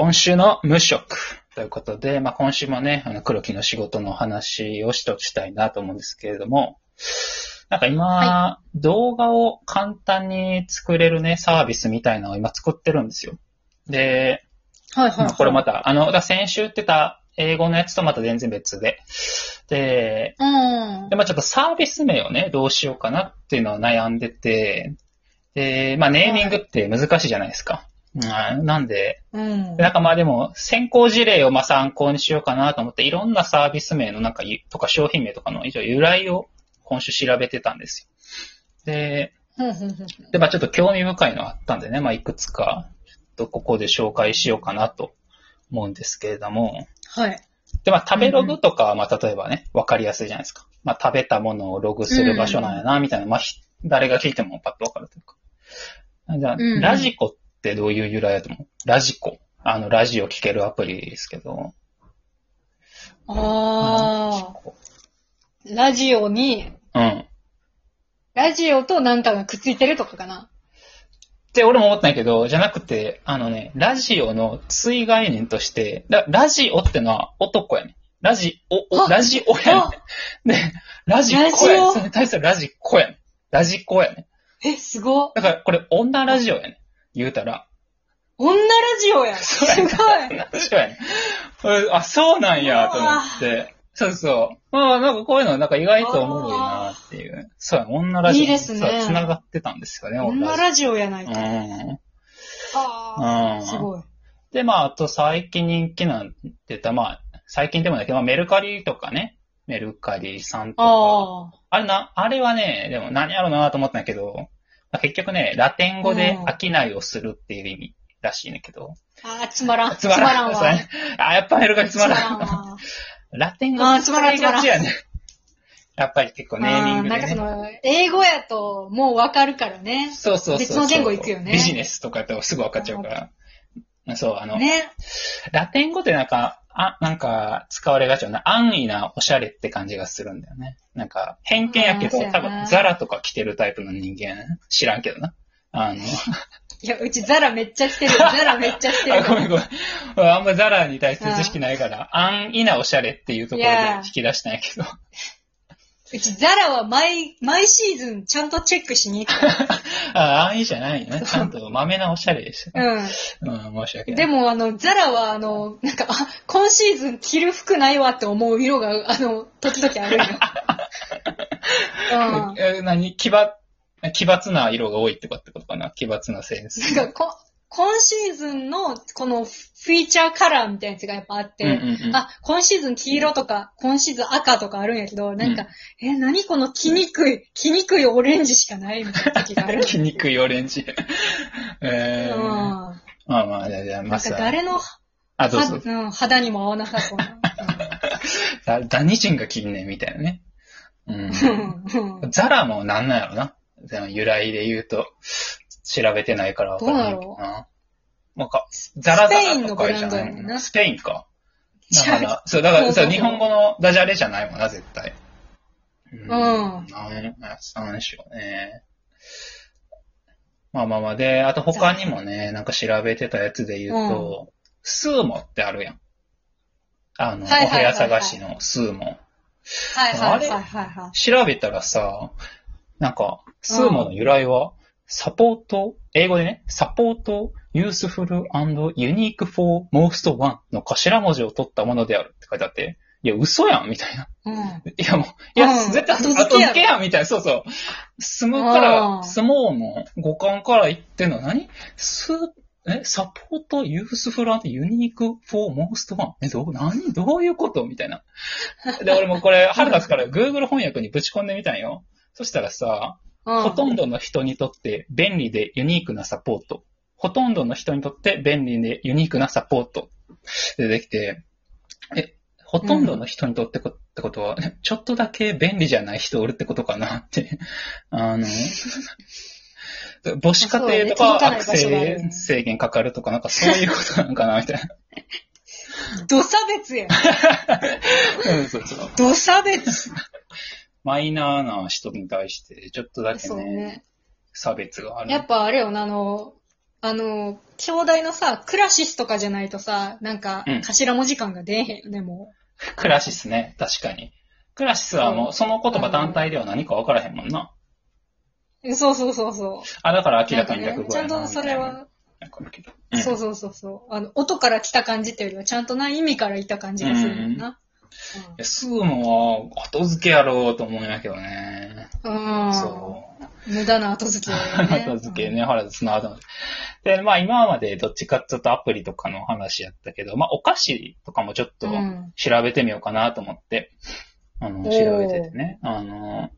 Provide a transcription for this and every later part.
今週の無職ということで、まあ、今週もね、あの黒木の仕事の話をしとしたいなと思うんですけれども、なんか今、は動画を簡単に作れるね、サービスみたいなのを今作ってるんですよ。で、はいはい、まあこれまた、あの、だ先週言ってた英語のやつとまた全然別で、で、うんで、。まあちょっとサービス名をね、どうしようかなっていうのを悩んでて、で、まあネーミングって難しいじゃないですか。うんなんで、うん。なんかまあでも、先行事例をまあ参考にしようかなと思って、いろんなサービス名のなんかゆ、とか商品名とかの一応由来を今週調べてたんですよ。で、で、まあちょっと興味深いのがあったんでね、まあいくつか、ちょっとここで紹介しようかなと思うんですけれども、はい。で、まあ食べログとかは、まあ例えばね、わかりやすいじゃないですか。まあ食べたものをログする場所なんやな、みたいな、まあひ誰が聞いてもパッとわかるというか。じゃあ、うんラジコってどういう由来だと思う？ラジコ。あの、ラジオ聞けるアプリですけど。ああ。ラジオに、うん。ラジオとなんかがくっついてるとかかな？って俺も思ったんやけど、じゃなくて、あのね、ラジオの追概念として、ララジオってのは男やね。ラジオ、おあラジオやね。で、ラジコやね。それに対するラジコやね。ラジコやね。え、すごっ。だからこれ女ラジオやね。言うたら。女ラジオや。すそうごい。やね。そうやね。これあ、そうなんや、と思って。そうそう。まあ、なんかこういうのなんか意外とおもろいなっていう。そうや、女ラジオ。いいですね繋がってたんですよね、女ラジオやないか。うん。ああ。うんすごい。で、まあ、あと最近人気なんて言ったら、まあ、最近でもないけど、まあ、メルカリとかね、メルカリさんとか。ああ。あれな、あれはね、でも何やろうなと思ったんだけど、まあ、結局ね、ラテン語で商いをするっていう意味らしいねんけど。あ あ、つまらん。つまらん。わ。あ、やっぱメルカリつまらん。わ。ラテン語あーつまらん使いがちやね。やっぱり結構ネーミングであーなんかそね。の、英語やともうわかるからね。そうそうそう。別の言語行くよねビジネスとかとすぐ分かっちゃうから。そう、あの、ね。ラテン語ってなんか、あ、なんか、使われがちよな。安易なおしゃれって感じがするんだよね。なんか、偏見やけど、多分、ザラとか着てるタイプの人間、知らんけどな。あの、いや、うちザラめっちゃ着てる。ザラめっちゃ着てある。ごめんごめん。あんまザラに対して知識ないから、安易なおしゃれっていうところで引き出したんやけど。うちザラは毎、毎シーズンちゃんとチェックしに行く。あ安易じゃないよね。ちゃんと豆なおしゃれでした。ううん、申し訳ん。ない。でも、あの、ザラは、あの、なんか、あ、今シーズン着る服ないわって思う色が、あの、時々あるよ。うん。え何？奇抜、奇抜な色が多いってことかな？奇抜なセンス。なんかこ、今シーズンの、このフィーチャーカラーみたいなやつがやっぱあって、うんうんうんあ、今シーズン黄色とか、今シーズン赤とかあるんやけど、なんか、え、何この着にくい、着にくいオレンジしかないみたいな時がある。着にくいオレンジ。えー、うん。まあまあ、じゃあ、じゃあ、まなんかさ誰の、あ、どうぞ。はうん、肌にも合わなさそうな。だ何人が着んねんみたいなね。うん。うんうんザラもなんなんやろな。でも由来で言うと、調べてないからわからないけどな。なんか、ザラザラとかじゃないもんスペインのブランドやねんなスペインか。だから、そう、だからさ、そうそうそう日本語のダジャレじゃないもんな、絶対。うん。うんなん、なんでしょうね。まあまあまあ、で、あと他にもね、なんか調べてたやつで言うと、スーモってあるやん。あの、はいはいはいはいお部屋探しのスーモ。はいはいはいはいはい。調べたらさ、なんか、スーモの由来は、サポート、英語でね、サポート、useful and unique for most one の頭文字を取ったものであるって書いてあって、いや、嘘やんみたいな。うん。いや、もう、いや、うん絶対後付けやんみたいな。そうそう。住むから、うん相撲の五感から言ってんのは何？す、え、サポート、ユースフルアンドユニークフォーモーストワン。え、どう、何？どういうこと？みたいな。で、俺もこれ、春夏から Google 翻訳にぶち込んでみたんよ。そしたらさ、うんほとんどの人にとって便利でユニークなサポート。ほとんどの人にとって便利でユニークなサポート。でできて、え、ほとんどの人にとってこってことは、えちょっとだけ便利じゃない人おるってことかなって。あの、母子家庭とか悪性制限かかるとか、なんかそういうことなのかなみたいな。土差別やん。うんそうそう。土差別。マイナーな人に対して、ちょっとだけね、ね。差別がある。やっぱあれよな、あの、あの、兄弟のさ、クラシスとかじゃないとさ、なんかうん、頭文字感が出えへんよね、もクラシスね、確かに。クラシスはもう、その言葉単体では何か分からへんもんな。う。そうそうそうそう。あ、だから明らかになんかね略語やなちゃんとそれは、そうそうそうそう。あの、音から来た感じっていうよりは、ちゃんとな意味からいた感じがするもんな。えスーモは後付けやろうと思うんやけどね。うん。うんそう。無駄な後付け、ね。後付けね、原田の後で、まあ今までどっちかっていうとアプリとかの話やったけど、まあお菓子とかもちょっとうん調べてみようかなと思って、あの、おー調べててね。あの、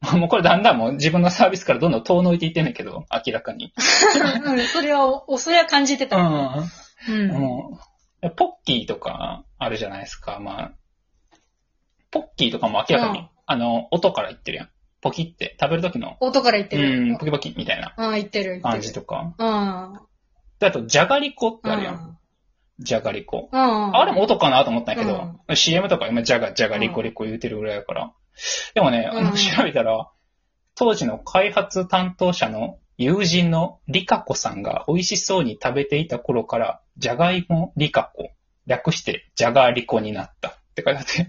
もうこれだんだんもう自分のサービスからどんどん遠のいていってんねんけど、明らかに。うん、それは、おそれは感じてうた。ん。うん。もう、ポッキーとかあるじゃないですか。まあ、ポッキーとかも明らかに、うんあの、音から言ってるやん。ポキって食べる時の、音から言ってうる。ん、ポキポキみたいなうん、言ってる、言ってる。感じとか。うん。であと、じゃがりこってうん。あるやん。じゃがりこ。うん。あれも音かなと思ったんやけど、CM とか今、じゃが、じゃがりこうんりこ言うてるぐらいやから。でもね、うん調べたら、当時の開発担当者の友人のリカコさんが美味しそうに食べていた頃から、じゃがいもリカコ、略してじゃがりこになったって書いてあって、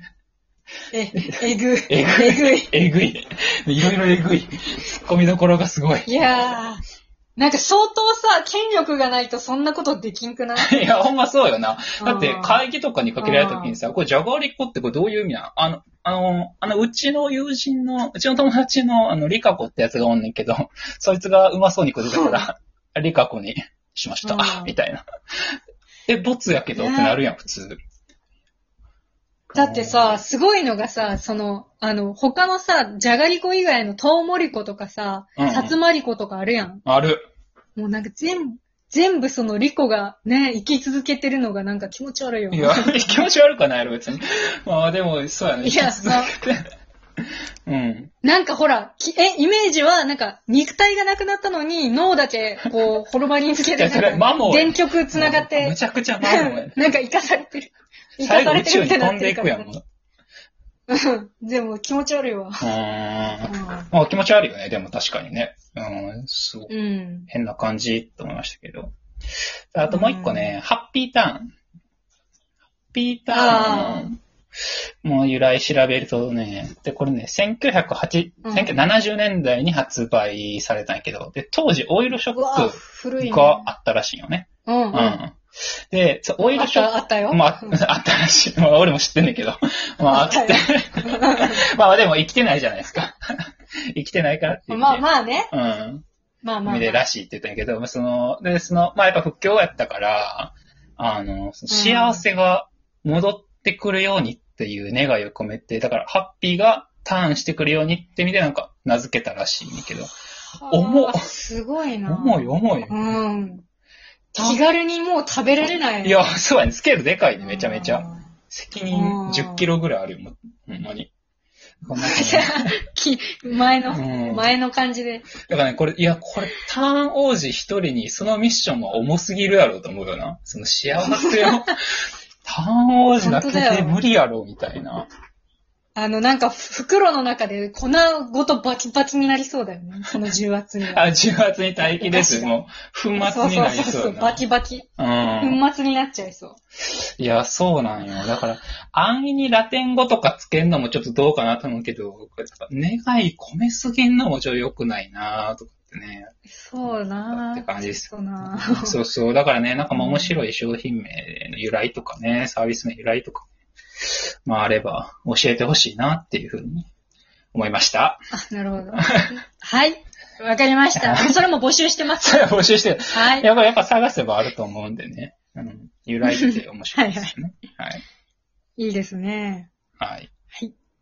え、えぐい。えぐいえぐい。えぐい。いろいろえぐい。ツッコミどころがすごい。いやー。なんか相当さ、権力がないとそんなことできんくない？いや、ほんまそうよな。だってうん会議とかにかけられた時にさ、これじゃがりこってこれどういう意味なの？あの、あの、あの、うちの友人の、うちの友達の、あの、リカコってやつがおんねんけど、そいつがうまそうに食ってたから、リカコにしました、うんみたいな。え、ボツやけどってなるやん、普通。だってさ、すごいのがさ、その、あの、他のさ、じゃがりこ以外のトウモリコとかさ、さつまりことかあるやん。ある。もうなんか全部、全部そのリコがね、生き続けてるのがなんか気持ち悪いよ。いや、気持ち悪くはないやろ、別に。まあでも、そうやね。いや生き続けてうん。なんかほら、きえ、イメージは、なんか、肉体がなくなったのに、脳だけ、こう、ホルマリンつけて、いやそれなんかマモーや電極繋がっむて、ちゃくちゃマモやね なんか生かされてる。生か最後宇されてるみたいになっ宙に飛んでいくやん、もう。うんでも気持ち悪いわ。うーん。まあ気持ち悪いよね、でも確かにね。うん、そう。うん。変な感じと思いましたけど。あともう一個ね、ハッピーターン。ハッピーターンもう由来調べるとね、で、これね、1908うん1970年代に発売されたんやけど、で、当時オイルショうわッ古いね。クがあったらしいよね。うん、う。うんん。で、そうオイあっルショックた、あったよ。まあ、うんあったらしい。まあ、俺も知ってんねんけど。まあ、あって。まあ、でも生きてないじゃないですか。生きてないからって言って。まあまあね。うん。まあまあ、まあ。見れらしいって言ったんやけど、その、で、その、まあやっぱ不況やったから、あの、その幸せが戻ってくるようにっていう願いを込めて、だからハッピーがターンしてくるようにって意味でなんか名付けたらしいんだけど、重すごいな。重い重い。うん。気軽にもう食べられない。いや、そうやね。スケールでかいね、めちゃめちゃ。うん。責任10キロぐらいあるよ、ほんまに。前の、うん前の感じで。だからね、これ、いや、これ、ターン王子一人にそのミッションは重すぎるやろうと思うよな。その幸せを、ターン王子だけで無理やろ、みたいな。あの、なんか、袋の中で粉ごとバキバキになりそうだよね。その重圧には。あ、重圧に待機です。もう、粉末になりそうやな。バキバキ。うん。粉末になっちゃいそう。いや、そうなんよ。だから、安易にラテン語とかつけんのもちょっとどうかなと思うけど、願い込めすぎんのもちょっと良くないなとかってね。そうなって感じですそうなそうそう。だからね、なんかまあ面白い商品名の由来とかね、サービスの由来とか、まああれば教えてほしいなっていうふうに思いました。あ、なるほど。はい。わかりました。それも募集してます。それは募集してる。はい。やっぱやっぱ探せばあると思うんでね。うん、由来って面白いですよね。はい。いいですね。はい。はい。